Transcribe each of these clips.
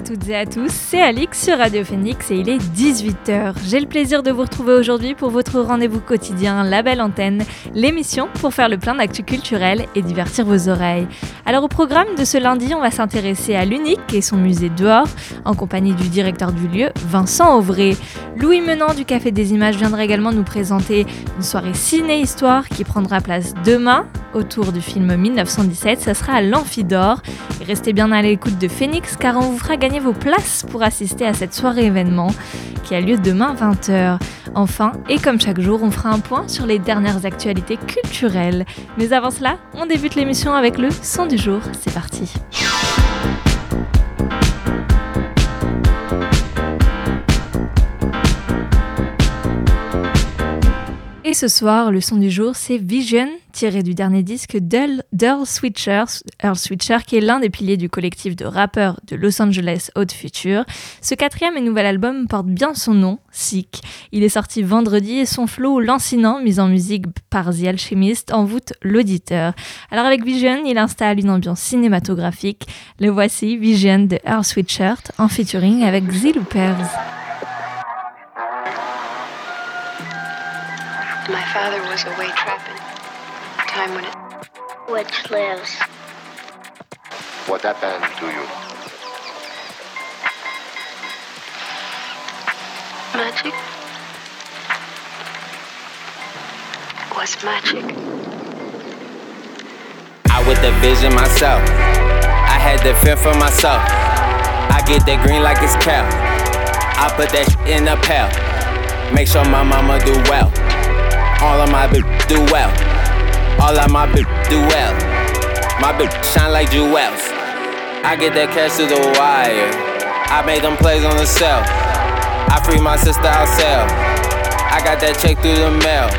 À toutes et à tous, c'est Alix sur Radio Phoenix et il est 18h. J'ai le plaisir de vous retrouver aujourd'hui pour votre rendez-vous quotidien La Belle Antenne, l'émission pour faire le plein d'actu culturel et divertir vos oreilles. Alors au programme de ce lundi, on va s'intéresser à l'Unique et son musée dehors, en compagnie du directeur du lieu, Vincent Auvray. Louis Menant du Café des Images viendra également nous présenter une soirée ciné-histoire qui prendra place demain autour du film 1917. Ça sera à l'Amphidore. Restez bien à l'écoute de Phoenix car on vous fera gagner vos places pour assister à cette soirée événement qui a lieu demain 20h. Enfin, et comme chaque jour, on fera un point sur les dernières actualités culturelles. Mais avant cela, on débute l'émission avec le son du jour. C'est parti. Et ce soir, le son du jour, c'est Vision, tiré du dernier disque d'Earl Switcher, Earl qui est l'un des piliers du collectif de rappeurs de Los Angeles Haute Future. Ce quatrième et nouvel album porte bien son nom, Sick. Il est sorti vendredi et son flow lancinant, mis en musique par The Alchemist, envoûte l'auditeur. Alors avec Vision, il installe une ambiance cinématographique. Le voici, Vision de Earl Switcher, en featuring avec The Loopers. Father was away trapping. Time when it. Which lives. What happened to you? Magic? Was magic. I with the vision myself. I had the fear for myself. I get that green like it's cow. I put that in a pail. Make sure my mama do well. All of my bitch do well. All of my bitch do well. My bitch shine like jewels. I get that cash to the wire. I made them plays on the cell. I free my sister out outsell. I got that check through the mail.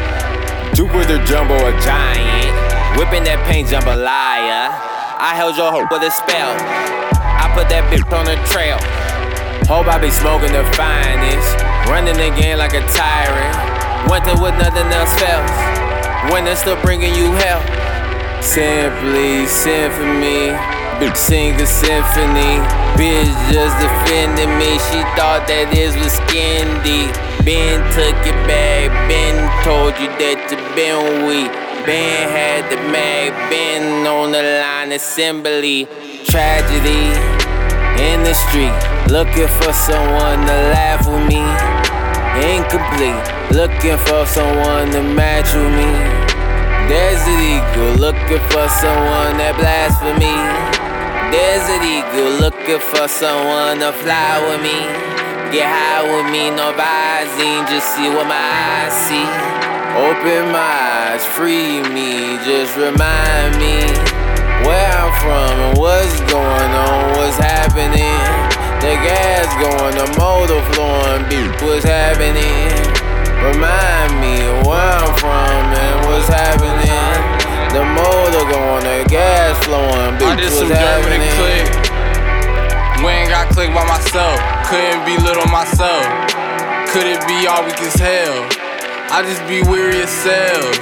Jupiter Jumbo a giant. Whipping that paint jambalaya. I held your hope with a spell. I put that bitch on the trail. Hope I be smoking the finest. Running the game like a tyrant. Winter with nothing else fails. Winter still bringing you hell. Simply symphony. Sing a symphony. Bitch just defending me. She thought that this was skindy. Ben took it back. Ben told you that you been weak. Ben had the mag. Ben on the line assembly. Tragedy in the street. Looking for someone to laugh with me. Incomplete. Looking for someone to match with me. Desert Eagle, looking for someone that blasphemy. Desert Eagle, looking for someone to fly with me. Get high with me, no visine, just see what my eyes see. Open my eyes, free me, just remind me where I'm from and what's going on, what's happening. The gas going, the motor flowing, beat what's happening. Remind me where I'm from and what's happening. The motor going, the gas flowing, I beat did what's some dirt and happening. click. We ain't got click by myself. Couldn't be little myself. Could it be all weak as hell? I just be weary as cells.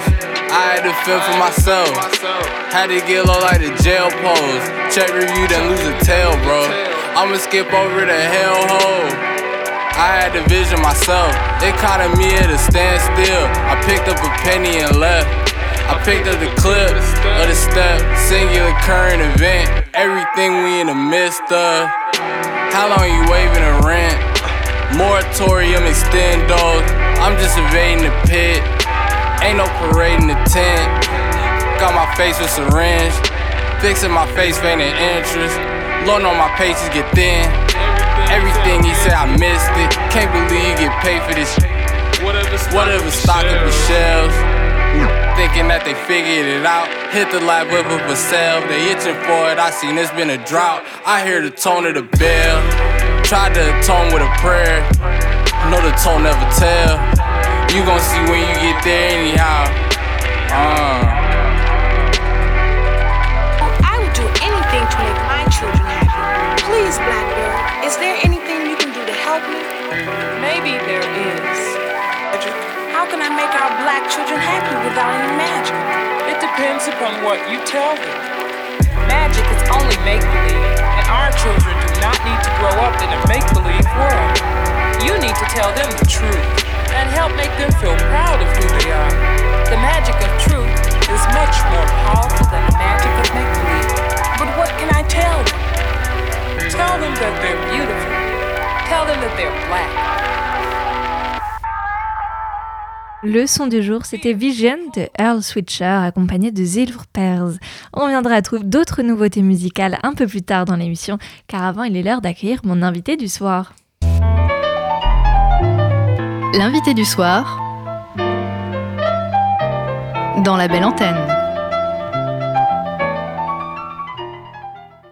I had to fend for myself. Had to get low like the jail pose. Check review, then lose a tail, bro. I'ma skip over the hellhole. I had the vision myself. It caught me at a standstill. I picked up a penny and left. I picked up the clip of the step, singular current event. Everything we in the midst of. How long you waving a rent? Moratorium extend those. I'm just evading the pit. Ain't no parade in the tent. Got my face with syringe. Fixing my face, feigning interest. Lord on my pages get thin. Everything he said, I missed it. Can't believe you get paid for this. Whatever stock up the shelves. Thinking that they figured it out. Hit the light whip up a sale. They itching for it. I seen it's been a drought. I hear the tone of the bell. Tried to atone with a prayer. Know the tone never tell. You gon' see when you get there anyhow. Uh. Please, Blackbird, is there anything you can do to help me? Maybe there is. How can I make our black children happy without any magic? It depends upon what you tell them. Magic is only make believe, and our children do not need to grow up in a make believe world. You need to tell them the truth and help make them feel proud of who they are. The magic of truth is much more powerful than the magic of make believe. But what can I tell them? Tell them that they're beautiful. Tell them that they're black. Le son du jour, c'était Vision de Earl Switcher, accompagné de Silver Pearls. On reviendra à trouver d'autres nouveautés musicales un peu plus tard dans l'émission, car avant, il est l'heure d'accueillir mon invité du soir. L'invité du soir dans la belle antenne.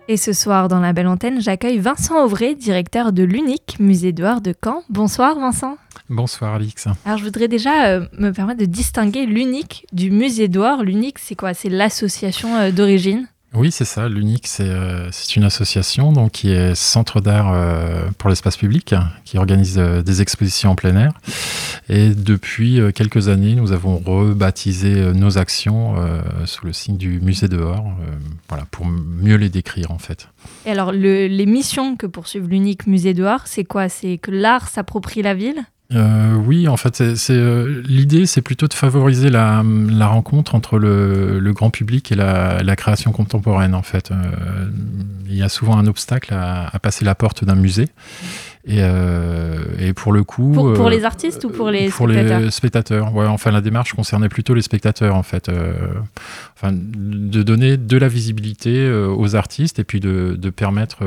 Et ce soir, dans la belle antenne, j'accueille Vincent Auvray, directeur de l'unique musée d'Or de Caen. Bonsoir Vincent. Bonsoir Alix. Alors je voudrais déjà euh, me permettre de distinguer l'unique du musée d'Or. L'unique, c'est quoi? C'est l'association euh, d'origine? Oui, c'est ça. C'est euh, c'est une association donc, qui est centre d'art euh, pour l'espace public, qui organise euh, des expositions en plein air. Et depuis quelques années, nous avons rebaptisé nos actions sous le signe du musée dehors, voilà, pour mieux les décrire en fait. Et alors, le- les missions que poursuivent l'unique musée d'Or, c'est quoi? C'est que l'art s'approprie la ville? Euh, oui, en fait, c'est- euh, l'idée, c'est plutôt de favoriser la, la rencontre entre le, le grand public et la, la création contemporaine. En fait, Euh, il y a souvent un obstacle à, à passer la porte d'un musée, et, euh, et pour le coup, pour, pour euh, les artistes ou pour les pour spectateurs les spectateurs. Ouais, enfin, la démarche concernait plutôt les spectateurs, en fait. Euh, enfin, de donner de la visibilité aux artistes et puis de, de permettre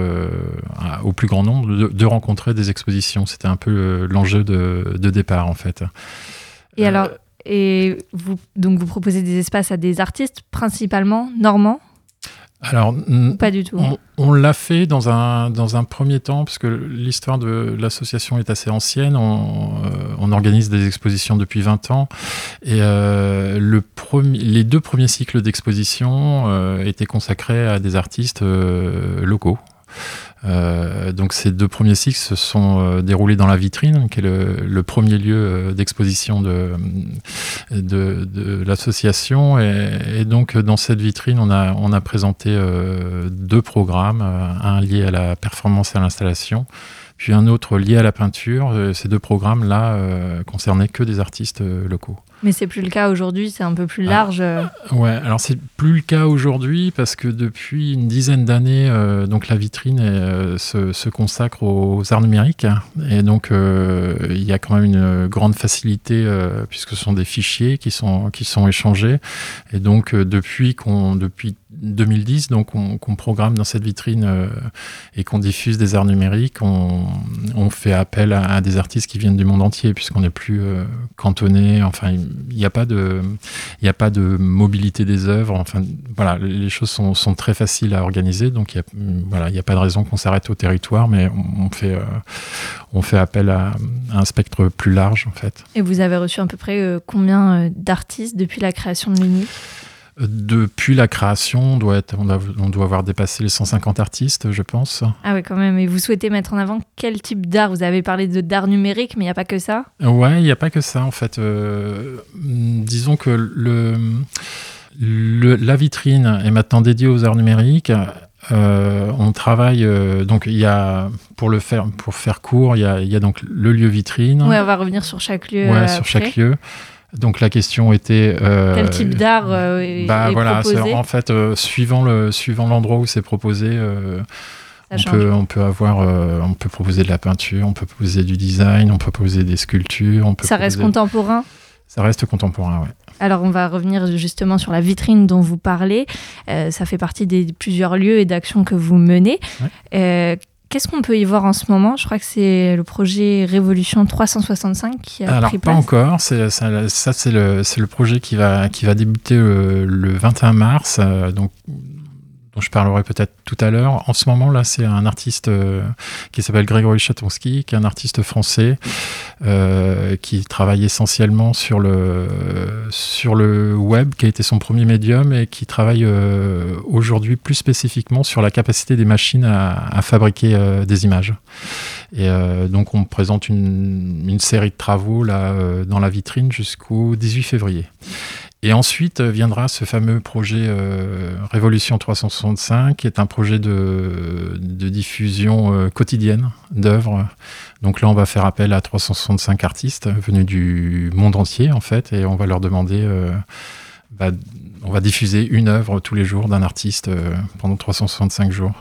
au plus grand nombre de, de rencontrer des expositions. C'était un peu l'enjeu de, de départ, en fait. Et alors, et vous, donc vous proposez des espaces à des artistes, principalement normands? Alors, Pas du tout. on, on l'a fait dans un, dans un premier temps, parce que l'histoire de l'association est assez ancienne. On, euh, on organise des expositions depuis 20 ans. Et euh, le premier, les deux premiers cycles d'exposition euh, étaient consacrés à des artistes locaux. Euh, donc ces deux premiers cycles se sont euh, déroulés dans la vitrine, qui est le, premier lieu euh, d'exposition de, de, de l'association. Et, et donc dans cette vitrine, on a, on a présenté deux programmes, un lié à la performance et à l'installation, puis un autre lié à la peinture. Ces deux programmes-là concernaient que des artistes locaux. Mais c'est plus le cas aujourd'hui, c'est un peu plus large. euh. Ouais, alors c'est plus le cas aujourd'hui parce que depuis une dizaine d'années, euh, donc la vitrine euh, se, se consacre aux arts numériques et donc euh, il y a quand même une grande facilité euh, puisque ce sont des fichiers qui sont qui sont échangés et donc euh, depuis qu'on depuis 2010 donc on, qu'on programme dans cette vitrine euh, et qu'on diffuse des arts numériques, on, fait appel à, des artistes qui viennent du monde entier puisqu'on n'est plus euh, cantonné. Enfin, il n'y a pas de mobilité des œuvres. Enfin, voilà, les choses sont, très faciles à organiser. Donc, voilà, il n'y a pas de raison qu'on s'arrête au territoire, mais on, on fait, euh, on fait appel à, à un spectre plus large, en fait. Et vous avez reçu à peu près combien d'artistes depuis la création de l'UNI? Depuis la création, on doit, être, on, doit, on doit avoir dépassé les 150 artistes, je pense. Ah ouais, quand même. Et vous souhaitez mettre en avant quel type d'art? Vous avez parlé de d'art numérique, mais il n'y a pas que ça? Ouais, il n'y a pas que ça en fait. Euh, disons que le, le- la vitrine est maintenant dédiée aux arts numériques. Euh, on travaille euh, donc il y a pour le faire pour faire court il y a, y a donc le lieu vitrine Ouais, on va revenir sur chaque lieu. Ouais, sur chaque lieu donc la question était euh, Quel type d'art euh, bah voilà proposé en fait euh, suivant le suivant l'endroit où c'est proposé euh, on change. peut, on peut avoir, on peut proposer de la peinture, on peut proposer du design, on peut proposer des sculptures, on peut Ça reste contemporain Ça reste contemporain, ouais. Alors, on va revenir justement sur la vitrine dont vous parlez. Euh, ça fait partie des plusieurs lieux et d'actions que vous menez. Ouais. Euh, Qu'est-ce qu'on peut y voir en ce moment? Je crois que c'est le projet Révolution 365 qui a Alors pris pas place. encore, c'est ça, ça, c'est le c'est le projet qui va qui va débuter le, le 21 mars, euh, donc dont je parlerai peut-être tout à l'heure. En ce moment là, c'est un artiste euh, qui s'appelle Grégory Chatonsky, qui est un artiste français euh, qui travaille essentiellement sur le, sur le web, qui a été son premier médium, et qui travaille euh, aujourd'hui plus spécifiquement sur la capacité des machines à, à fabriquer euh, des images. Et donc on présente une, une, série de travaux là, dans la vitrine jusqu'au 18 février. Et ensuite euh, viendra ce fameux projet euh, Révolution 365, qui est un projet de, de diffusion euh, quotidienne d'œuvres. Donc là, on va faire appel à 365 artistes venus du monde entier, en fait, et on va leur demander, euh, bah, on va diffuser une œuvre tous les jours d'un artiste pendant 365 jours.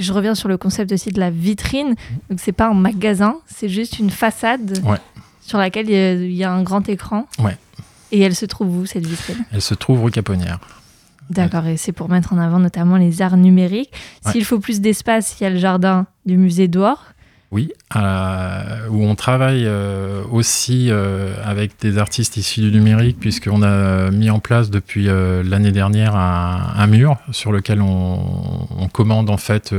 Je reviens sur le concept aussi de la vitrine. Donc c'est pas un magasin, c'est juste une façade Ouais. sur laquelle il y, a, il y a un grand écran. Ouais. Et elle se trouve où cette vitrine Elle se trouve rue Caponnière. D'accord, et c'est pour mettre en avant notamment les arts numériques. Ouais. S'il faut plus d'espace, il y a le jardin du musée d'Or. Oui, euh, où on travaille euh, aussi euh, avec des artistes issus du numérique, puisqu'on a mis en place depuis l'année dernière un, un, mur sur lequel on, on commande en fait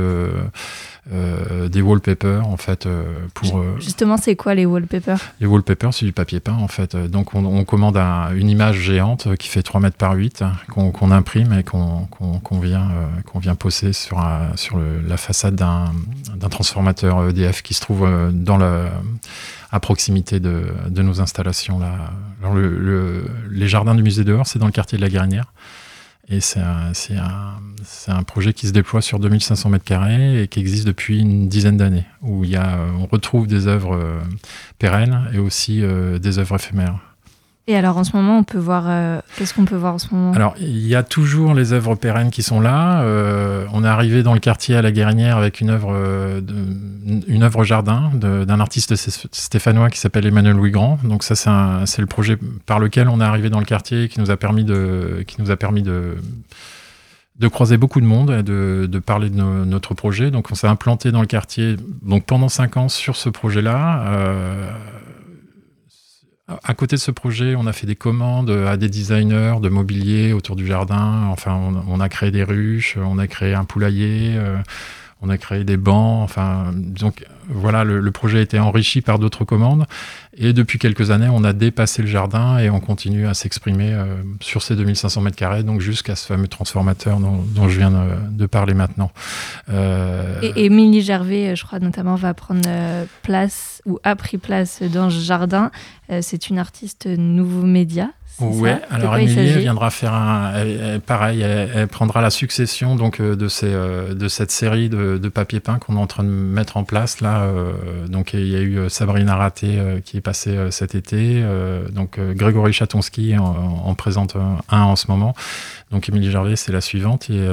euh, des wallpapers en fait euh, pour euh, justement c'est quoi les wallpapers? les wallpapers c'est du papier peint en fait donc on, on commande un, une image géante qui fait 3 mètres par 8 qu'on qu imprime et qu'on qu qu vient qu'on vient poser sur, un, sur le, la façade d'un transformateur EDF qui se trouve dans à proximité de, de nos installations là. Alors le, le, les jardins du musée dehors, c'est dans le quartier de la Guérinière. Et c'est un, projet qui se déploie sur 2500 mètres carrés et qui existe depuis une dizaine d'années, où a, on retrouve des œuvres euh, pérennes et aussi euh, des œuvres éphémères. Et alors en ce moment, on peut voir. Euh, Qu'est-ce qu'on peut voir en ce moment? Alors il y a toujours les œuvres pérennes qui sont là. Euh, on est arrivé dans le quartier à la Guérinière avec une œuvre, euh, de, une œuvre jardin d'un artiste stéphanois qui s'appelle Emmanuel Louis Grand. Donc ça c'est le projet par lequel on est arrivé dans le quartier qui nous a permis de, qui nous a permis de croiser beaucoup de monde et de, parler de no, notre projet. Donc on s'est implanté dans le quartier donc pendant cinq ans sur ce projet-là. À côté de ce projet, on a fait des commandes à des designers de mobilier autour du jardin. Enfin, on, a créé des ruches, on a créé un poulailler, euh, on a créé des bancs. Enfin, donc voilà, le, projet a été enrichi par d'autres commandes. Et depuis quelques années, on a dépassé le jardin et on continue à s'exprimer euh, sur ces 2500 mètres carrés, donc jusqu'à ce fameux transformateur dont, je viens de, parler maintenant. Euh... Et Émilie Gervais, je crois notamment, va prendre euh, place ou a pris place dans ce jardin. Euh, C'est une artiste nouveau média. Oui, alors Émilie viendra faire un, elle, elle, pareil, elle, elle, prendra la succession donc euh, de ces de cette série de, de papier peint qu'on est en train de mettre en place là. Euh, donc il y a eu Sabrina Raté qui est passée cet été, donc Grégory Chatonski en, en, présente un en ce moment. Donc Émilie Gervais c'est la suivante et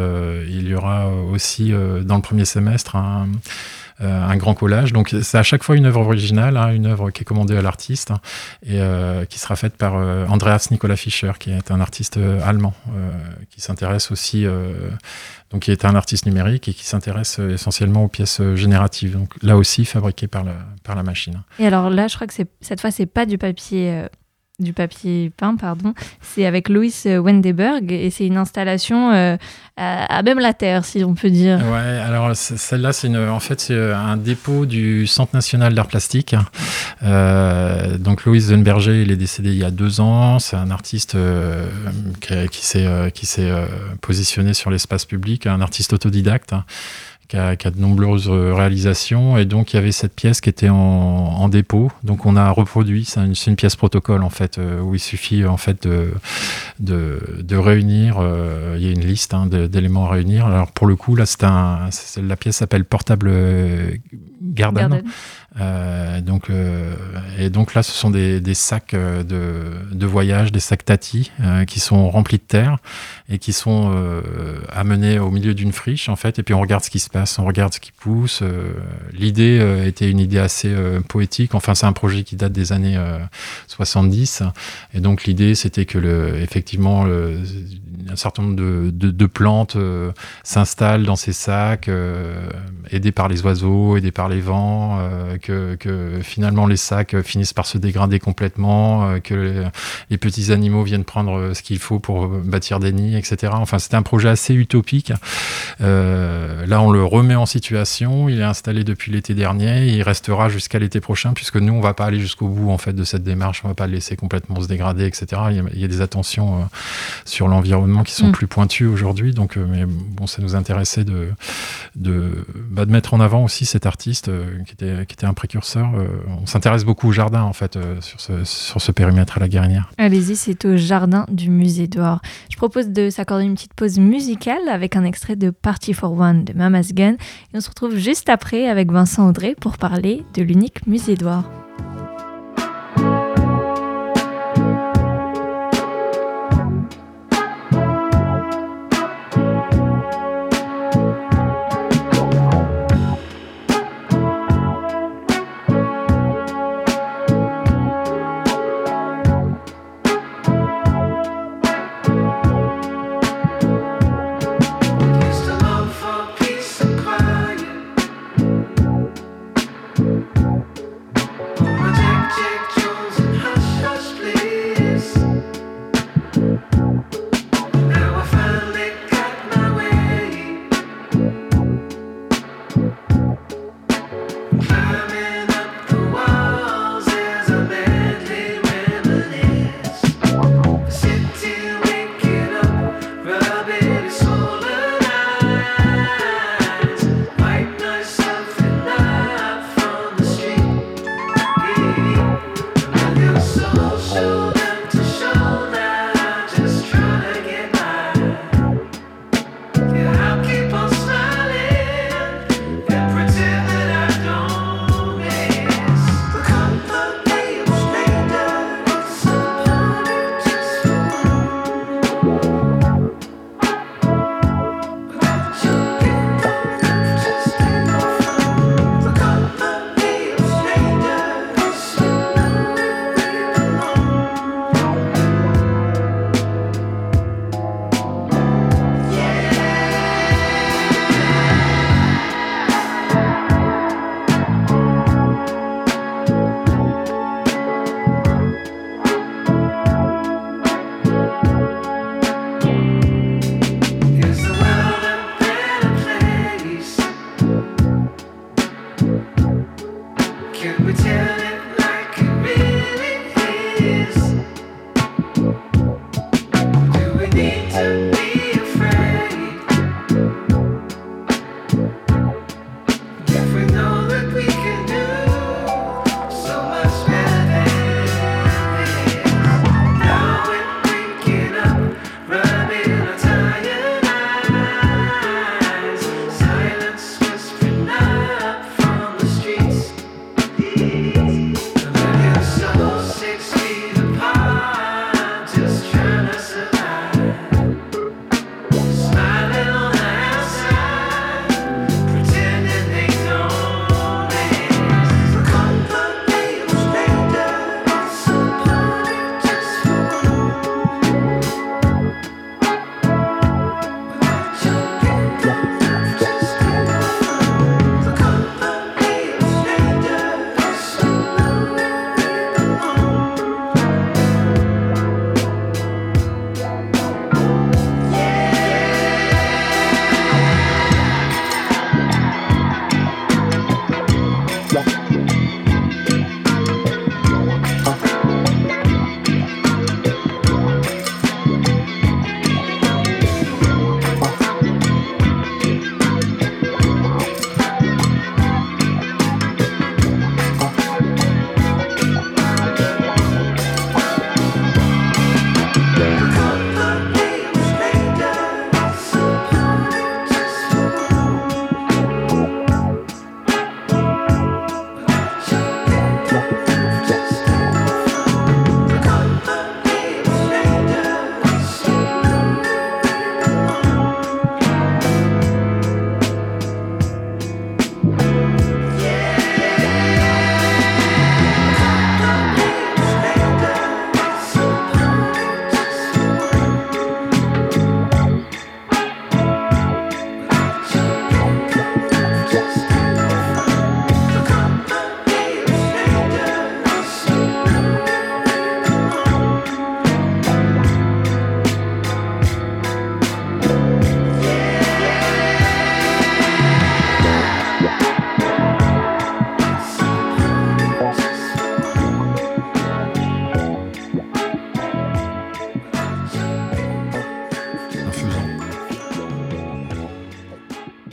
il y aura aussi dans le premier semestre un euh, un grand collage. Donc c'est à chaque fois une œuvre originale, hein, une œuvre qui est commandée à l'artiste et euh, qui sera faite par euh, Andreas Nicola Fischer, qui est un artiste allemand, qui s'intéresse aussi, donc qui est un artiste numérique et qui s'intéresse essentiellement aux pièces génératives. Donc là aussi fabriquées par la, par la machine. Et alors là, je crois que cette fois, c'est pas du papier du papier peint, pardon. C'est avec Louis Wendeberg et c'est une installation euh, à, même la terre, si on peut dire. Ouais, alors celle-là, c'est en fait c'est un dépôt du Centre national d'art plastique. Euh, donc Louis Wenberger, il est décédé il y a deux ans. C'est un artiste euh, qui, qui s'est positionné sur l'espace public, un artiste autodidacte qui a, de nombreuses réalisations. Et donc, il y avait cette pièce qui était en, en dépôt. Donc, on a reproduit. C'est une, une, pièce protocole, en fait, euh, où il suffit, en fait, de, de, de réunir. Euh, il y a une liste hein, d'éléments à réunir. Alors, pour le coup, là, c'est la pièce s'appelle Portable. Garden. Euh, donc, euh, et donc là, ce sont des, des sacs euh, de, de, voyage, des sacs tati, euh, qui sont remplis de terre et qui sont euh, amenés au milieu d'une friche, en fait. Et puis on regarde ce qui se passe, on regarde ce qui pousse. Euh, L'idée était une idée assez poétique. Enfin, c'est un projet qui date des années 70. Et donc l'idée, c'était que, le, effectivement, le, un certain nombre de, de, de plantes s'installent dans ces sacs, aidés par les oiseaux, aidés par les vents que, que, finalement les sacs finissent par se dégrader complètement, que les, les, petits animaux viennent prendre ce qu'il faut pour bâtir des nids, etc. Enfin, c'était un projet assez utopique. là, on le remet en situation. Il est installé depuis l'été dernier. Il restera jusqu'à l'été prochain, puisque nous, on va pas aller jusqu'au bout en fait de cette démarche. On va pas le laisser complètement se dégrader, etc. Il y a, il y a des attentions sur l'environnement qui sont mm. plus pointues aujourd'hui. Donc, mais bon, ça nous intéressait de, de, bah, de mettre en avant aussi cet artiste qui, était, qui était un précurseur. on s'intéresse beaucoup au jardin, en fait, sur, ce, sur ce périmètre à la Guérinière. Allez-y, c'est au jardin du musée d'Or. Je propose de s'accorder une petite pause musicale avec un extrait de Party for One de Mama's Gun. Et on se retrouve juste après avec Vincent Audrey pour parler de l'unique musée d'Or.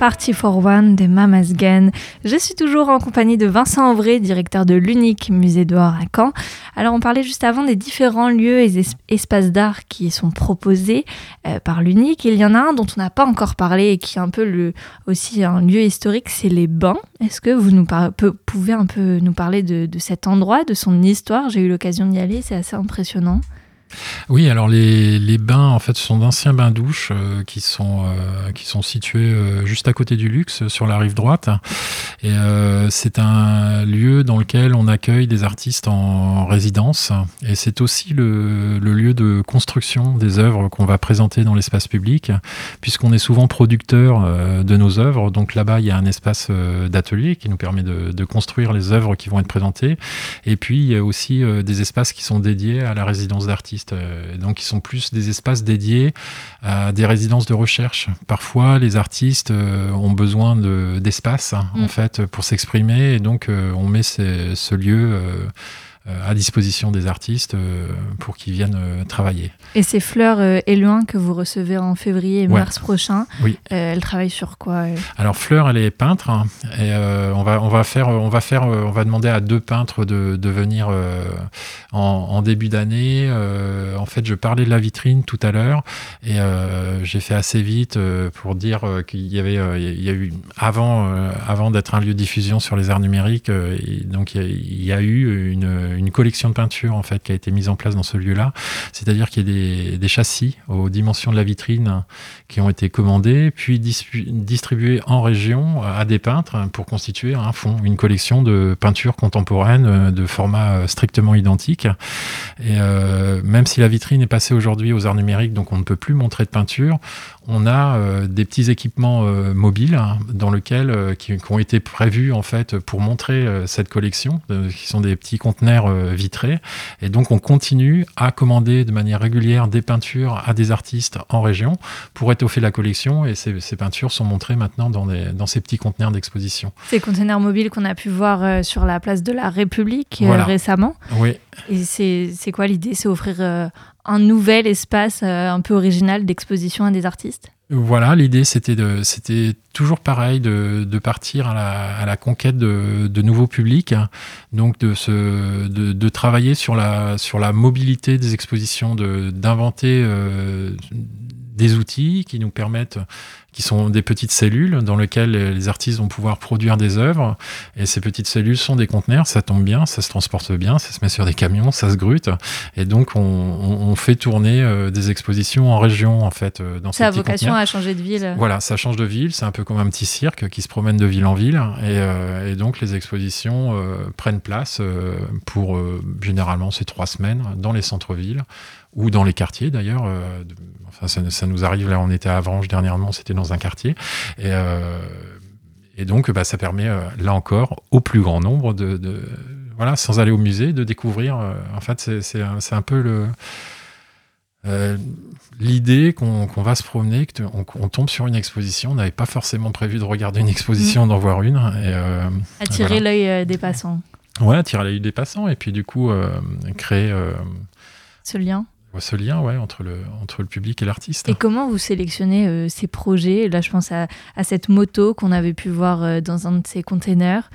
Party for One des Mamas Gan. Je suis toujours en compagnie de Vincent Auvray, directeur de l'unique musée d'or à Caen. Alors on parlait juste avant des différents lieux et espaces d'art qui sont proposés euh, par l'unique. Il y en a un dont on n'a pas encore parlé et qui est un peu le, aussi un lieu historique, c'est les bains. Est-ce que vous pouvez un peu nous parler de, de cet endroit, de son histoire? J'ai eu l'occasion d'y aller, c'est assez impressionnant. Oui, alors les, les, bains, en fait, ce sont d'anciens bains douches euh, qui, sont, euh, qui sont situés euh, juste à côté du luxe, sur la rive droite. Et c'est un lieu dans lequel on accueille des artistes en résidence. Et c'est aussi le, le, lieu de construction des œuvres qu'on va présenter dans l'espace public, puisqu'on est souvent producteur de nos œuvres. Donc là-bas, il y a un espace d'atelier qui nous permet de, de, construire les œuvres qui vont être présentées. Et puis, il y a aussi des espaces qui sont dédiés à la résidence d'artistes. Euh, donc, ils sont plus des espaces dédiés à des résidences de recherche. Parfois, les artistes euh, ont besoin d'espace, en mm. fait, pour s'exprimer. Et donc, euh, on met ce lieu à disposition des artistes euh, pour qu'ils viennent euh, travailler. Et ces fleurs Éloin que vous recevez en février et mars prochain, oui. elle travaille sur quoi Alors Fleur, elle est peintre hein, et on va on va faire on va faire on va demander à deux peintres de, de venir en, en, début d'année. en fait, je parlais de la vitrine tout à l'heure et j'ai fait assez vite pour dire qu'il y avait il y a eu avant avant d'être un lieu de diffusion sur les arts numériques, donc il y, a, il y a eu une une collection de peintures en fait qui a été mise en place dans ce lieu-là. C'est-à-dire qu'il y a des, châssis aux dimensions de la vitrine qui ont été commandés, puis distribués en région à des peintres pour constituer un fond, une collection de peintures contemporaines euh, de format euh, strictement identique. Et euh, même si la vitrine est passée aujourd'hui aux arts numériques, donc on ne peut plus montrer de peinture, on a euh, des petits équipements euh, mobiles hein, dans lesquels euh, qui, ont été prévus en fait pour montrer cette collection, qui sont des petits conteneurs vitrés. Et donc on continue à commander de manière régulière des peintures à des artistes en région pour étoffer la collection. Et ces, peintures sont montrées maintenant dans, dans ces petits conteneurs d'exposition. Ces conteneurs mobiles qu'on a pu voir sur la place de la République récemment. Oui. Et c'est quoi l'idée? C'est offrir un nouvel espace euh, un peu original d'exposition à des artistes? Voilà, l'idée c'était de, c'était toujours pareil de, de partir à la, conquête de, de, nouveaux publics, donc de se, de, travailler sur la, sur la mobilité des expositions, d'inventer euh, des outils qui nous permettent qui sont des petites cellules dans lesquelles les artistes vont pouvoir produire des œuvres. Et ces petites cellules sont des conteneurs, ça tombe bien, ça se transporte bien, ça se met sur des camions, ça se grute. Et donc, on, on, fait tourner euh, des expositions en région, en fait, euh, dans Ça a vocation à changer de ville. Voilà, ça change de ville, c'est un peu comme un petit cirque qui se promène de ville en ville. Et, euh, et donc, les expositions prennent place pour, généralement, ces trois semaines dans les centres-villes ou dans les quartiers d'ailleurs. Euh, enfin, ça, ça, nous arrive, là on était à Avranches dernièrement, c'était dans un quartier. Et, euh, et donc bah, ça permet, euh, là encore, au plus grand nombre de, de, voilà, sans aller au musée, de découvrir. En fait, c'est un, un, peu le... Euh, l'idée qu'on qu va se promener, qu'on on tombe sur une exposition, on n'avait pas forcément prévu de regarder une exposition, mmh. d'en voir une. Et, euh, attirer voilà. l'œil des passants. Ouais, attirer l'œil des passants et puis du coup créer ce lien ce lien entre, le, public et l'artiste. Et comment vous sélectionnez euh, ces projets? Là, je pense à, à cette moto qu'on avait pu voir euh, dans un de ces containers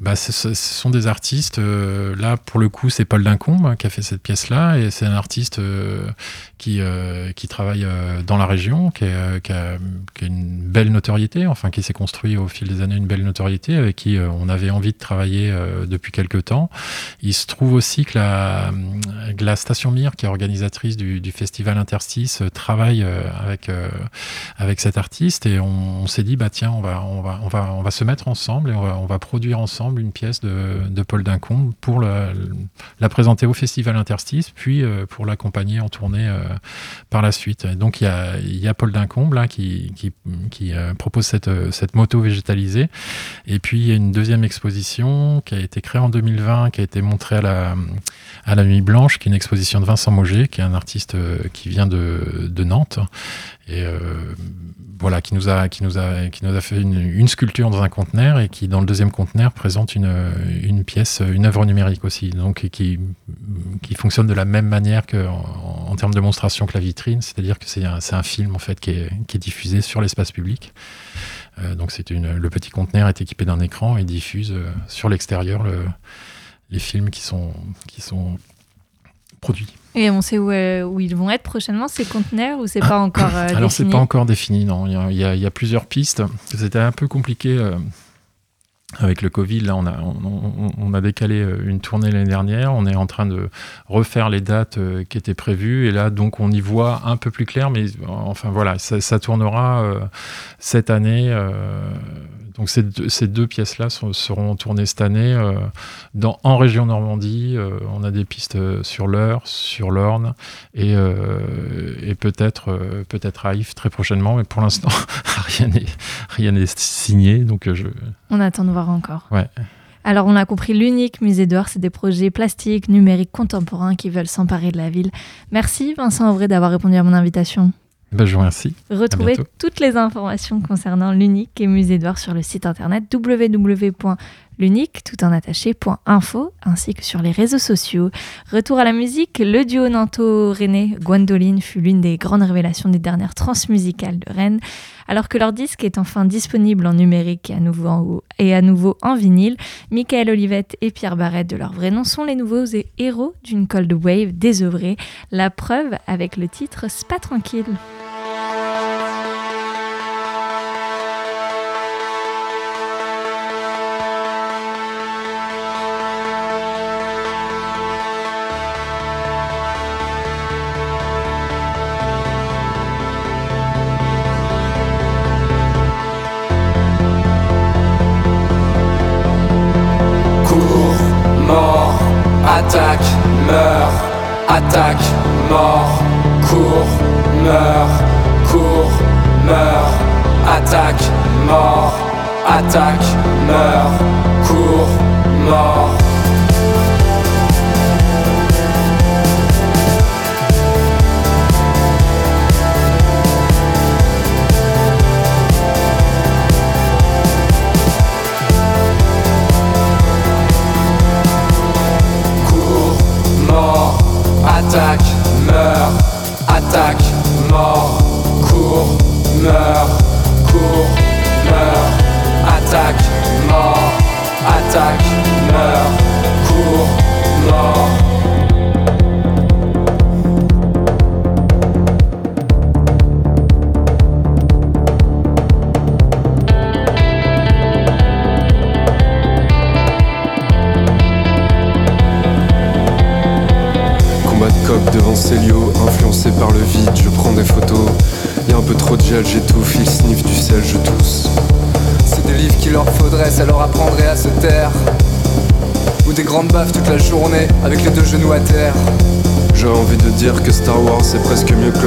bah, ce, sont des artistes. Euh, là, pour le coup, c'est Paul Dincombe hein, qui a fait cette pièce-là, et c'est un artiste euh, qui, euh, qui travaille euh, dans la région, qui, est, qui, a, qui, a, une belle notoriété, enfin qui s'est construit au fil des années une belle notoriété, avec qui euh, on avait envie de travailler depuis quelques temps. Il se trouve aussi que la, que la Station Mire, qui est organisatrice du, du festival Interstice, travaille avec, avec cet artiste, et on, on s'est dit, bah tiens, on va, on va, on va, on va se mettre ensemble et on va, on va produire ensemble une pièce de, Paul Dincombe pour la, présenter au Festival Interstice, puis euh, pour l'accompagner en tournée euh, par la suite. donc il y a, Paul Dincombe qui, euh, propose cette, moto végétalisée. Et puis il y a une deuxième exposition qui a été créée en 2020, qui a été montrée à la, Nuit Blanche, qui est une exposition de Vincent Moget, qui est un artiste qui vient de Nantes et voilà, qui nous a, qui nous a, qui nous a fait une, sculpture dans un conteneur et qui, dans le deuxième conteneur, présente une, une pièce, une œuvre numérique aussi, donc qui, qui fonctionne de la même manière que en, termes de démonstration que la vitrine, c'est-à-dire que c'est un, un, film en fait qui est, qui est diffusé sur l'espace public. Euh, donc c'est une, le petit conteneur est équipé d'un écran et diffuse euh, sur l'extérieur le, les films qui sont, qui sont produits. Et on sait où, euh, où, ils vont être prochainement, ces conteneurs, ou c'est pas encore euh, Alors, c'est pas encore défini, non. Il y a, il y a, il y a plusieurs pistes. C'était un peu compliqué euh, avec le Covid. Là, on a, on, on a décalé une tournée l'année dernière. On est en train de refaire les dates qui étaient prévues. Et là, donc, on y voit un peu plus clair. Mais enfin, voilà, ça, ça tournera cette année donc ces deux, ces deux pièces-là seront tournées cette année euh, dans, en région Normandie. Euh, on a des pistes euh, sur l'Eure, sur l'Orne et, et peut-être peut-être à Yves très prochainement, mais pour l'instant rien n'est rien n'est signé. Donc je... On attend de voir encore. Ouais. Alors on a compris, l'unique musée d'or, c'est des projets plastiques, numériques, contemporains qui veulent s'emparer de la ville. Merci Vincent Auvray d'avoir répondu à mon invitation. Ben, je vous remercie. Retrouvez toutes les informations concernant l'unique et Musée d'Or sur le site internet www.l'unique tout en attaché.info ainsi que sur les réseaux sociaux. Retour à la musique, le duo Nanto-René Gwendoline fut l'une des grandes révélations des dernières transmusicales de Rennes. Alors que leur disque est enfin disponible en numérique et à nouveau en, et vinyle, Michael Olivette et Pierre Barrette de leur vrai nom sont les nouveaux héros d'une cold wave désœuvrée. La preuve avec le titre Spa tranquille.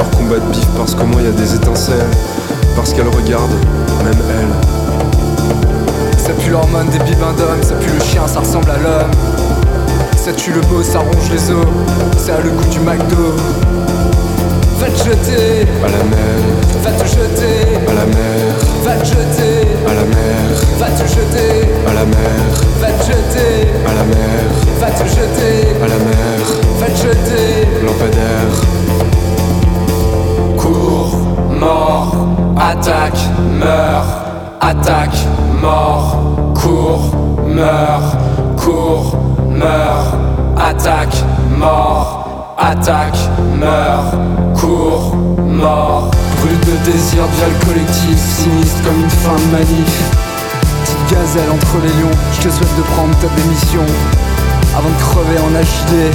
Leur combat de bif parce qu'au moins y a des étincelles. Parce qu'elles regardent, même elles. Ça pue l'hormone des bibins d'hommes, ça pue le chien, ça ressemble à l'homme. Ça tue le beau, ça ronge les os, ça a le goût du McDo. Va te jeter. À la mer, va te jeter. À la mer, va te jeter. À la mer, va te jeter. À la mer, va te jeter. À la mer, va te jeter. À la mer, va te jeter. Lampadaire. Cours, mort, attaque, meurt, attaque, mort, cours, meurt, cours meurt, attaque, mort, attaque, meurt, cours, mort. Brûle de désir, le collectif, sinistre comme une fin de manif. Petite gazelle entre les lions, je te souhaite de prendre ta démission avant de crever en HD.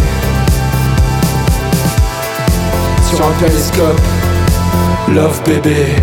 Sur un télescope, love bébé.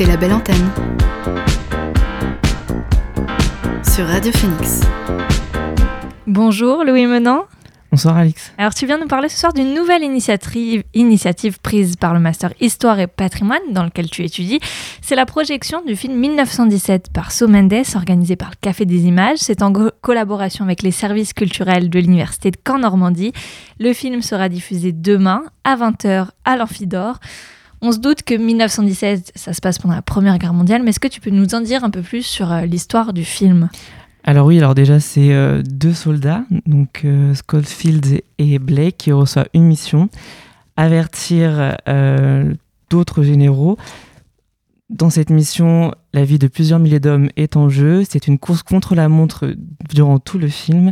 Écoutez la belle antenne sur Radio Phoenix. Bonjour Louis Menant. Bonsoir Alix. Alors tu viens nous parler ce soir d'une nouvelle initiative, initiative prise par le Master Histoire et Patrimoine dans lequel tu étudies. C'est la projection du film 1917 par So Mendes, organisé par le Café des Images. C'est en collaboration avec les services culturels de l'Université de Caen-Normandie. Le film sera diffusé demain à 20h à l'Amphidore. On se doute que 1917, ça se passe pendant la Première Guerre mondiale, mais est-ce que tu peux nous en dire un peu plus sur euh, l'histoire du film? Alors oui, alors déjà c'est euh, deux soldats, donc euh, Schofield et Blake, qui reçoivent une mission, avertir euh, d'autres généraux. Dans cette mission, la vie de plusieurs milliers d'hommes est en jeu. C'est une course contre la montre durant tout le film.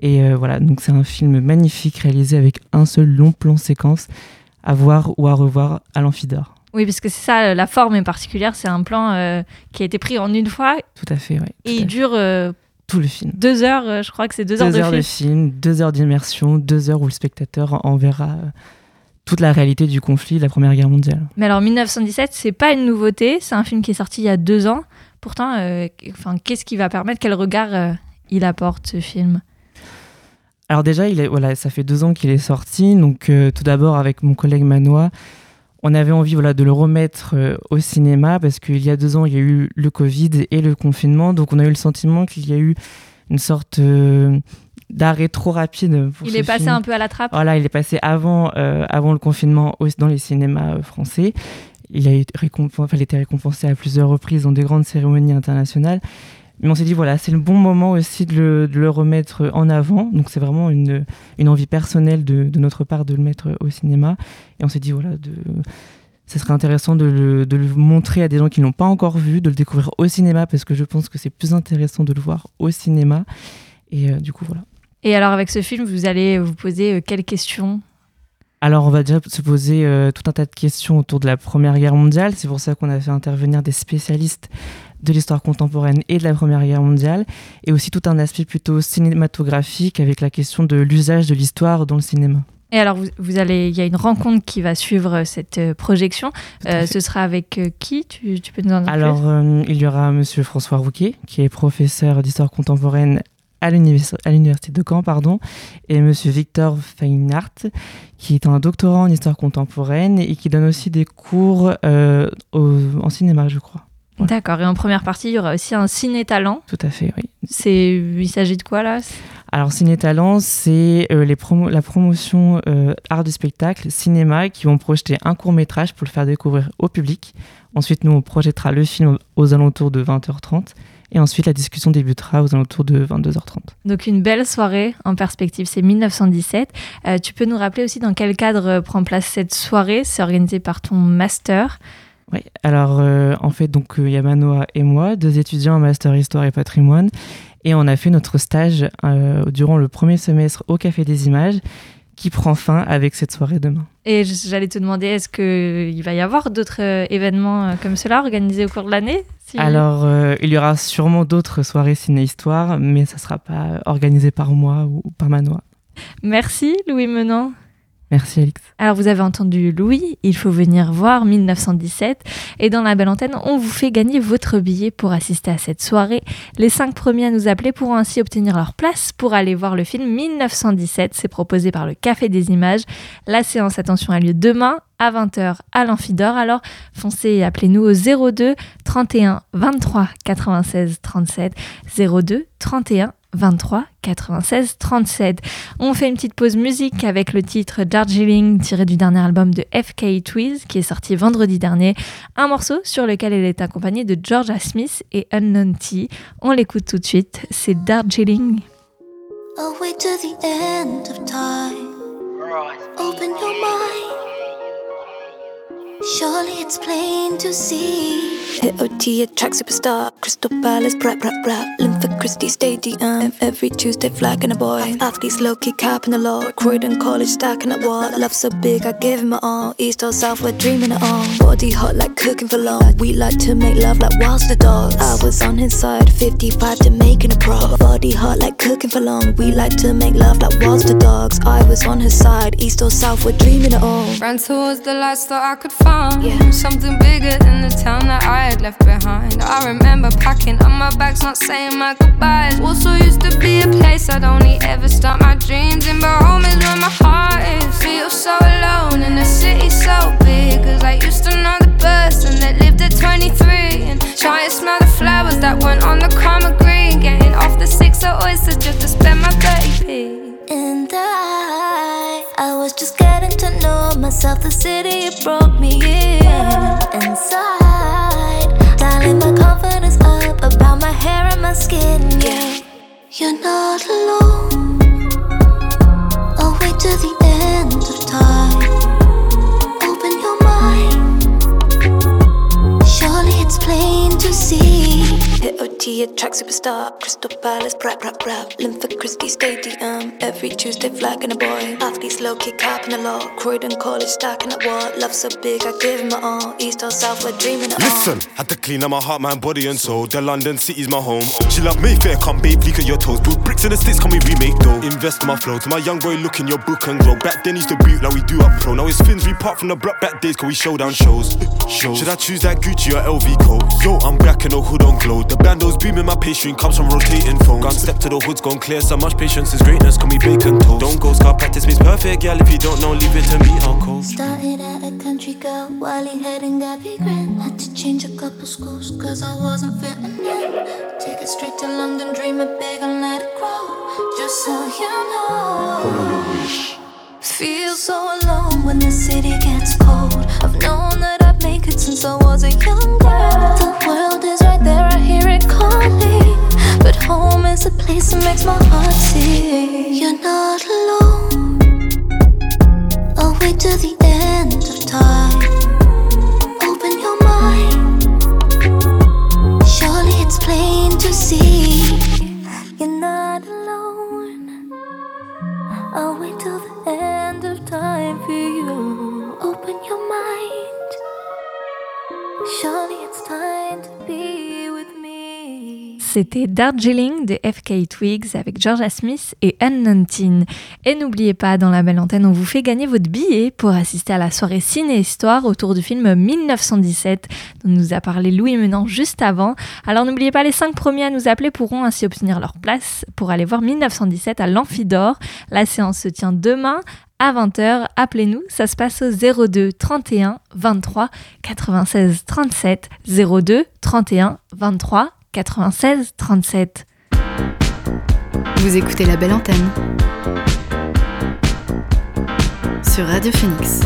Et voilà, donc c'est un film magnifique réalisé avec un seul long plan séquence à voir ou à revoir à l'amphidore. Oui, parce que c'est ça, la forme est particulière. C'est un plan qui a été pris en une fois. Tout à fait, oui. Et il dure tout le film. Deux heures, euh, je crois que c'est deux, heures, de, film. de film. Deux heures d'immersion, deux heures où le spectateur en verra euh, toute la réalité du conflit de la Première Guerre mondiale. Mais alors 1917, c'est pas une nouveauté, c'est un film qui est sorti il y a deux ans. Pourtant, euh, enfin, qu'est-ce qui va permettre, quel regard il apporte ce film? Alors déjà, il est, voilà, ça fait deux ans qu'il est sorti. Donc tout d'abord avec mon collègue Manois, on avait envie voilà, de le remettre euh, au cinéma parce qu'il y a deux ans, il y a eu le Covid et le confinement. Donc on a eu le sentiment qu'il y a eu une sorte euh, d'arrêt trop rapide. il est passé un peu à la trappe. Voilà, il est passé avant, euh, avant le confinement dans les cinémas français. Il a, été récompensé, il a été récompensé à plusieurs reprises dans des grandes cérémonies internationales. Mais on s'est dit, voilà, c'est le bon moment aussi de le, remettre en avant. Donc c'est vraiment une, une, envie personnelle de, de, notre part de le mettre au cinéma. Et on s'est dit, voilà, de, ce serait intéressant de le, de le, montrer à des gens qui ne l'ont pas encore vu, de le découvrir au cinéma, parce que je pense que c'est plus intéressant de le voir au cinéma. Et euh, du coup, voilà. Et alors avec ce film, vous allez vous poser euh, quelles questions? Alors, on va déjà se poser euh, tout un tas de questions autour de la Première Guerre mondiale. C'est pour ça qu'on a fait intervenir des spécialistes de l'histoire contemporaine et de la Première Guerre mondiale, et aussi tout un aspect plutôt cinématographique avec la question de l'usage de l'histoire dans le cinéma. Et alors, vous, allez, il y a une rencontre qui va suivre euh, cette euh, projection. ce sera avec qui? Tu, peux nous en dire Alors, il y aura Monsieur François Rouquet, qui est professeur d'histoire contemporaine à l'université de Caen, pardon, et Monsieur Victor Feinhardt, qui est un doctorant en histoire contemporaine et qui donne aussi des cours euh, en cinéma, je crois. D'accord. Et en première partie, il y aura aussi un ciné-talent. Tout à fait, oui. C'est, il s'agit de quoi là? Alors, ciné-talent, c'est euh, les la promotion euh, art du spectacle, cinéma, qui vont projeter un court métrage pour le faire découvrir au public. Ensuite, nous, on projettera le film aux alentours de 20h30. Et ensuite, la discussion débutera aux alentours de 22h30. Donc une belle soirée en perspective, c'est 1917. Euh, tu peux nous rappeler aussi dans quel cadre euh, prend place cette soirée? C'est organisé par ton master. Oui, alors euh, en fait, donc il y a Manoa et moi, deux étudiants en master histoire et patrimoine. Et on a fait notre stage durant le premier semestre au Café des Images qui prend fin avec cette soirée demain. Et j'allais te demander, est-ce qu'il va y avoir d'autres euh, événements euh, comme cela organisés au cours de l'année Alors, euh, il y aura sûrement d'autres soirées ciné-histoire, mais ça ne sera pas organisé par moi ou par Manoa. Merci Louis Menant. Merci Alix. Alors vous avez entendu Louis, il faut venir voir 1917 et dans la belle antenne, on vous fait gagner votre billet pour assister à cette soirée. Les cinq premiers à nous appeler pourront ainsi obtenir leur place pour aller voir le film 1917. C'est proposé par le Café des Images. La séance, attention, a lieu demain à 20h à l'Amphidore. Alors foncez et appelez-nous au 02 31 23 96 37 02 31 23 96 37. On fait une petite pause musique avec le titre Darjeeling tiré du dernier album de FK Twiz qui est sorti vendredi dernier. Un morceau sur lequel elle est accompagnée de Georgia Smith et Unknown T. On l'écoute tout de suite, c'est Darjeeling. Away to the end of time. Open your mind. Surely it's plain to see. Hit OT, a superstar. Crystal Palace, rap, rap, rap. Lympha Christie Stadium. Every Tuesday, flagging a boy. Athletes low key capping the law. Croydon College stacking up wall. Love so big, I give him my all. East or South, we're dreaming it all. Body hot like cooking for long. We like to make love like whilst the dogs. I was on his side, 55 to making a pro. Body hot like cooking for long. We like to make love like whilst the dogs. I was on his side, East or South, we're dreaming it all. Ran towards the lights, thought I could find yeah. something bigger than the town that I had left behind. I remember packing up my bags, not saying my goodbyes. Also used to be a place I'd only ever start my dreams in, but home is where my heart is. Feel so alone in a city so big, cause I used to know the person that lived at 23 and try and smell the flowers that went on the karma green. Getting off the six of oysters just to spend my 30p. And I, I was just getting to know myself. The city it brought me in. Inside, dialing my confidence up about my hair and my skin. Yeah, you're not alone. I'll wait till the end of time. Open your mind. Surely it's plain to see. Hit OT, a track superstar. Crystal Palace, rap, rap, rap. Lympha Christie Stadium. Every Tuesday, flagging a boy. Athletes low kick capping the law. Croydon College stacking up wall. Love so big, I give him my all. East or South, we're dreaming it Listen, had to clean up my heart, mind, body, and soul. The London city's my home. She love Mayfair, come babe, leak at your toes. Put bricks in the sticks, can we remake though? Invest in my flow. To my young boy, look in your book and grow. Back then, used to boot like we do up pro. Now it's fins, we part from the block back days, cause we show down shows. shows. Should I choose that Gucci or LV coat? Yo, I'm black and no hood on glow. The bando's beaming, my pastry comes from rotating phone. Gone step to the hoods, gone clear. So much patience is greatness, can we bacon toast? Don't go scar practice means perfect, girl. If you don't know, leave it to me, uncle. Started at a country girl, while head and Gabby Grant. Had to change a couple schools, cause I wasn't fitting in. Take it straight to London, dream it big and let it grow. Just so you know. Feel so alone when the city gets cold. I've known that I'd make it since I was a young girl. The world is right there, I hear it calling. But home is a place that makes my heart sing. You're not alone. I'll wait till the end of time. Open your mind. Surely it's plain to see. You're not alone. I'll wait till the end of time for you. Open your mind. Surely it's time to be. C'était Darjeeling de FK Twigs avec Georgia Smith et Unknown Teen. Et n'oubliez pas, dans la belle antenne, on vous fait gagner votre billet pour assister à la soirée ciné-histoire autour du film 1917 dont nous a parlé Louis Menant juste avant. Alors n'oubliez pas, les 5 premiers à nous appeler pourront ainsi obtenir leur place pour aller voir 1917 à l'Amphidore. La séance se tient demain à 20h. Appelez-nous, ça se passe au 02 31 23 96 37 02 31 23 96 37. Vous écoutez la belle antenne sur Radio Phoenix.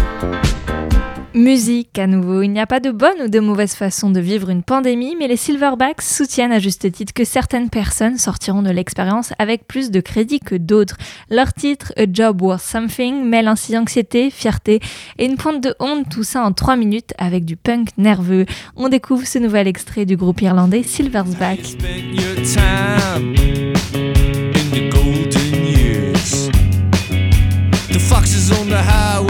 Musique à nouveau. Il n'y a pas de bonne ou de mauvaise façon de vivre une pandémie, mais les Silverbacks soutiennent à juste titre que certaines personnes sortiront de l'expérience avec plus de crédit que d'autres. Leur titre, A Job Worth Something, mêle ainsi anxiété, fierté et une pointe de honte, tout ça en 3 minutes avec du punk nerveux. On découvre ce nouvel extrait du groupe irlandais highway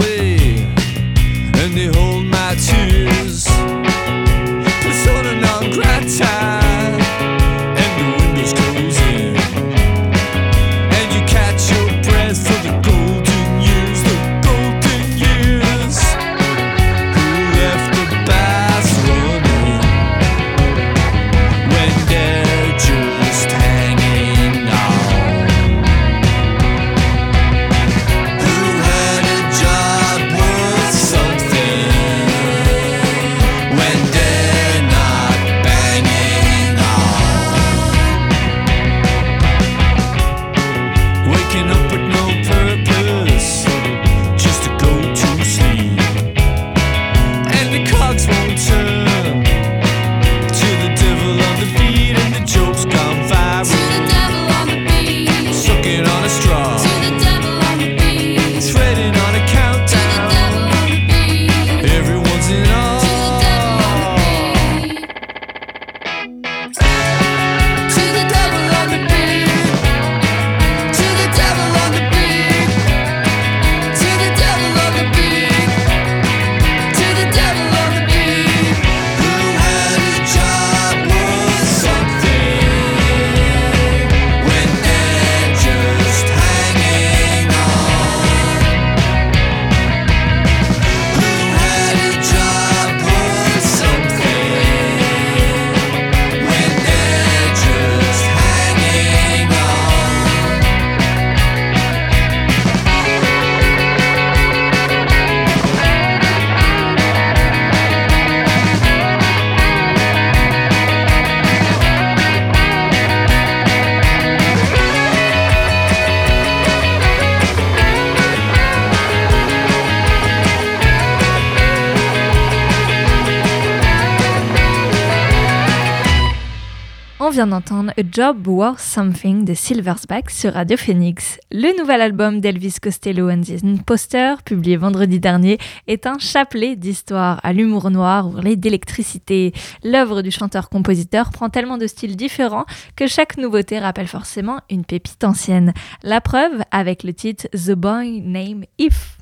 Job Worth Something de Silverback sur Radio Phoenix. Le nouvel album d'Elvis Costello and the Imposter, publié vendredi dernier, est un chapelet d'histoires à l'humour noir ourlé d'électricité. L'œuvre du chanteur-compositeur prend tellement de styles différents que chaque nouveauté rappelle forcément une pépite ancienne. La preuve avec le titre The Boy Name If.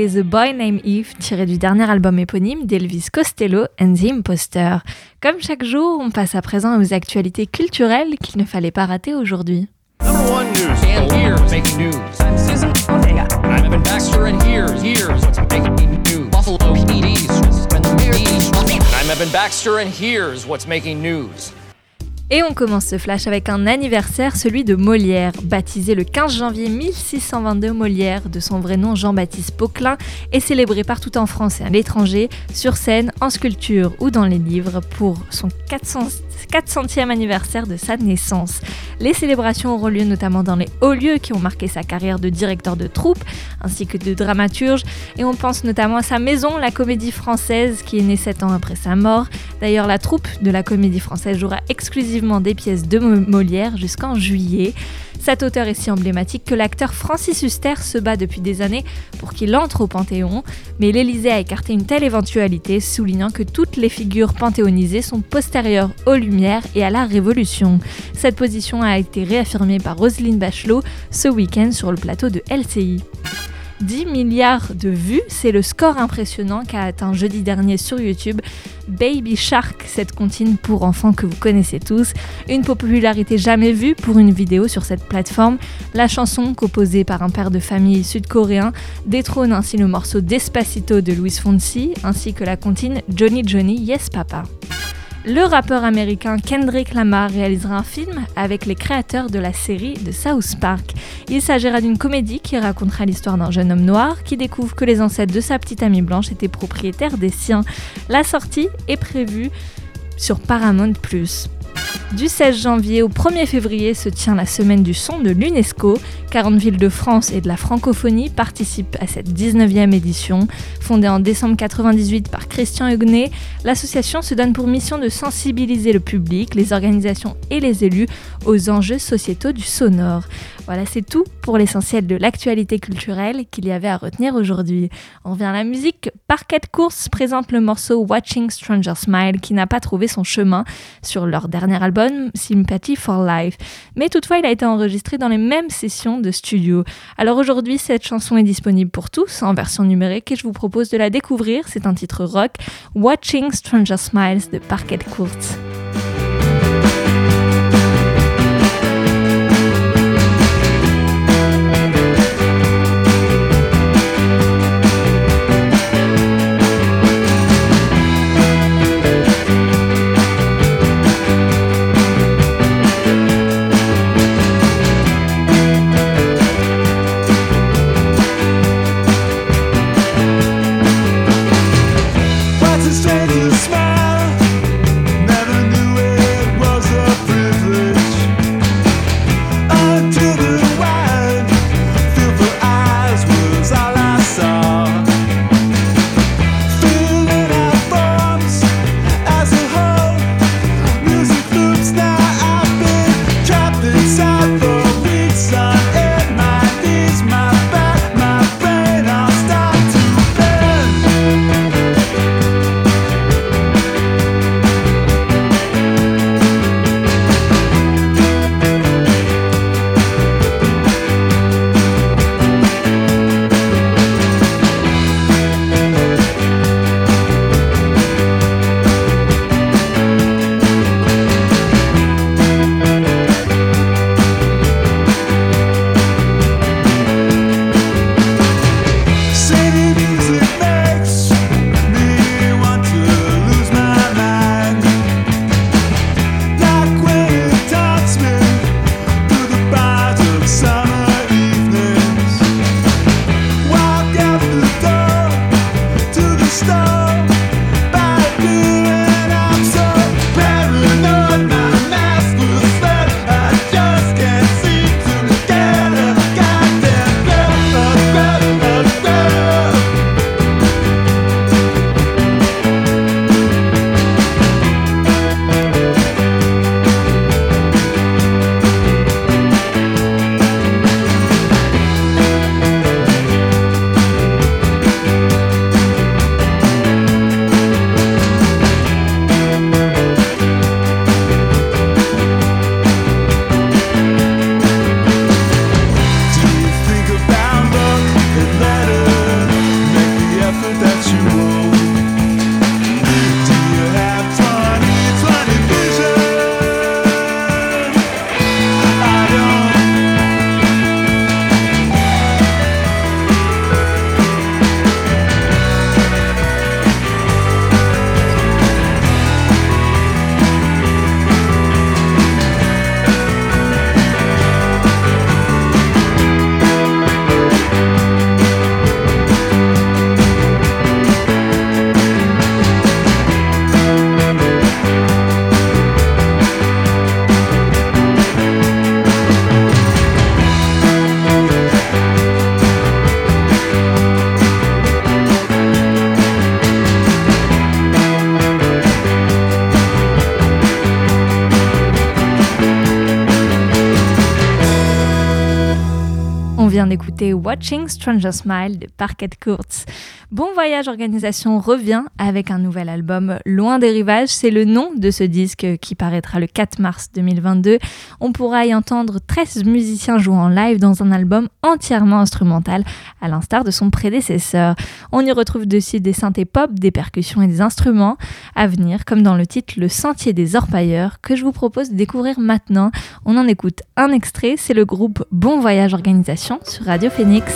c'était The Boy Named Eve, tiré du dernier album éponyme d'Elvis Costello and the Imposter. Comme chaque jour, on passe à présent aux actualités culturelles qu'il ne fallait pas rater aujourd'hui. I'm Evan Baxter and here's what's making news? Et on commence ce flash avec un anniversaire, celui de Molière. Baptisé le 15 janvier 1622, Molière, de son vrai nom Jean-Baptiste Pauquelin, est célébré partout en France et à l'étranger, sur scène, en sculpture ou dans les livres, pour son 400, 400e anniversaire de sa naissance. Les célébrations auront lieu notamment dans les hauts lieux qui ont marqué sa carrière de directeur de troupe ainsi que de dramaturge. Et on pense notamment à sa maison, la Comédie Française, qui est née 7 ans après sa mort. D'ailleurs, la troupe de la Comédie Française jouera exclusivement des pièces de Molière jusqu'en juillet. Cet auteur est si emblématique que l'acteur Francis Huster se bat depuis des années pour qu'il entre au Panthéon, mais l'Élysée a écarté une telle éventualité, soulignant que toutes les figures panthéonisées sont postérieures aux Lumières et à la Révolution. Cette position a été réaffirmée par Roselyne Bachelot ce week-end sur le plateau de LCI. 10 milliards de vues, c'est le score impressionnant qu'a atteint jeudi dernier sur YouTube Baby Shark, cette comptine pour enfants que vous connaissez tous. Une popularité jamais vue pour une vidéo sur cette plateforme. La chanson, composée par un père de famille sud-coréen, détrône ainsi le morceau Despacito de Luis Fonsi, ainsi que la comptine Johnny Johnny Yes Papa. Le rappeur américain Kendrick Lamar réalisera un film avec les créateurs de la série de South Park. Il s'agira d'une comédie qui racontera l'histoire d'un jeune homme noir qui découvre que les ancêtres de sa petite amie blanche étaient propriétaires des siens. La sortie est prévue sur Paramount ⁇ du 16 janvier au 1er février se tient la semaine du son de l'UNESCO. 40 villes de France et de la francophonie participent à cette 19e édition. Fondée en décembre 1998 par Christian Huguenet, l'association se donne pour mission de sensibiliser le public, les organisations et les élus aux enjeux sociétaux du sonore. Voilà, c'est tout pour l'essentiel de l'actualité culturelle qu'il y avait à retenir aujourd'hui. On revient à la musique. Parquet Course présente le morceau Watching Stranger Smile qui n'a pas trouvé son chemin sur leur dernier album Sympathy for Life. Mais toutefois, il a été enregistré dans les mêmes sessions de studio. Alors aujourd'hui, cette chanson est disponible pour tous en version numérique et je vous propose de la découvrir. C'est un titre rock, Watching Stranger Smiles de Parquet Course. Watching Stranger Smile de Parquet Courts. Bon Voyage Organisation revient avec un nouvel album Loin des rivages. C'est le nom de ce disque qui paraîtra le 4 mars 2022. On pourra y entendre 13 musiciens jouant en live dans un album entièrement instrumental, à l'instar de son prédécesseur. On y retrouve aussi des synthés pop, des percussions et des instruments à venir, comme dans le titre Le Sentier des Orpailleurs, que je vous propose de découvrir maintenant. On en écoute un extrait, c'est le groupe Bon Voyage Organisation sur Radio Phoenix.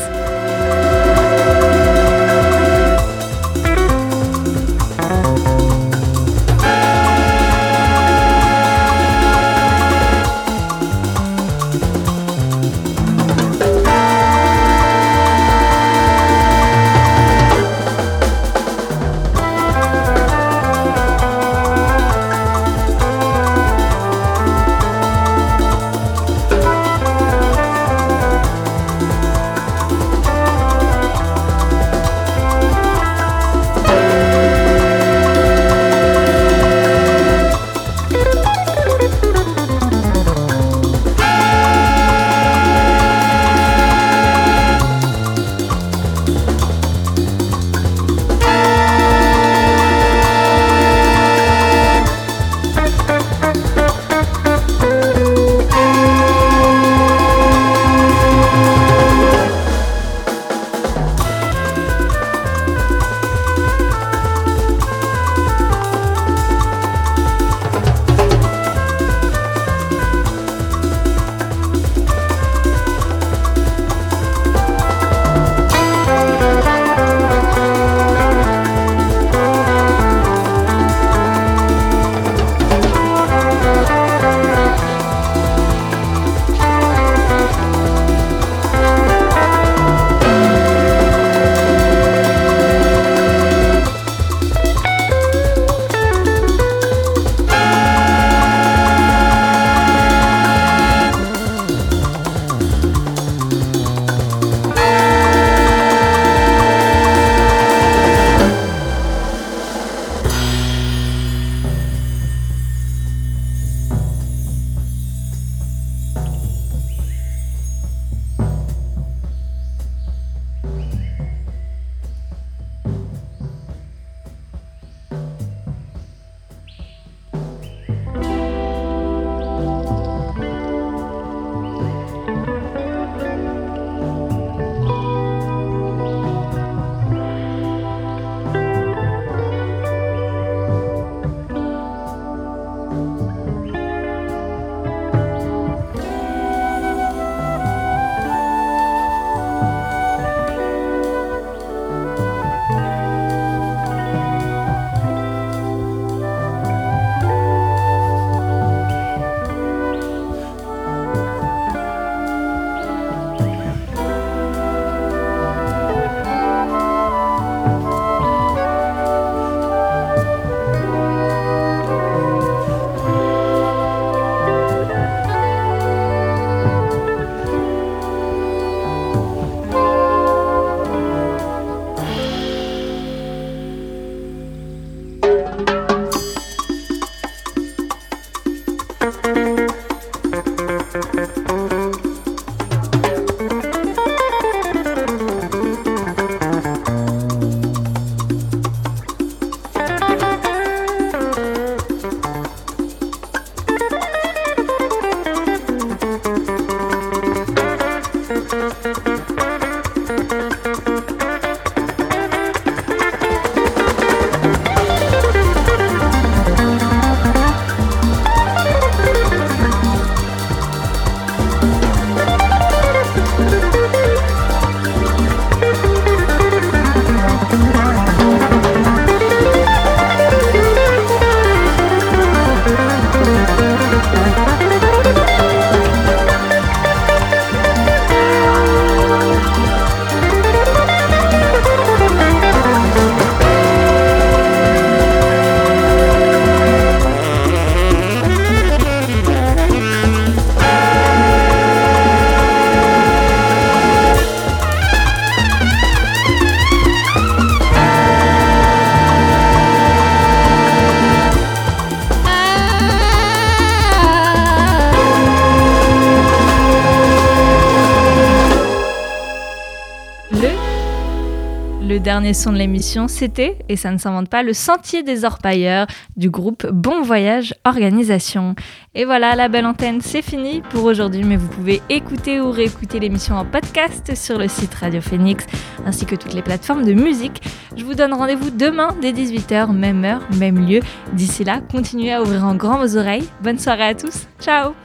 Dernier son de l'émission, c'était, et ça ne s'invente pas, le Sentier des Orpailleurs du groupe Bon Voyage Organisation. Et voilà, la belle antenne, c'est fini pour aujourd'hui, mais vous pouvez écouter ou réécouter l'émission en podcast sur le site Radio Phoenix ainsi que toutes les plateformes de musique. Je vous donne rendez-vous demain dès 18h, même heure, même lieu. D'ici là, continuez à ouvrir en grand vos oreilles. Bonne soirée à tous. Ciao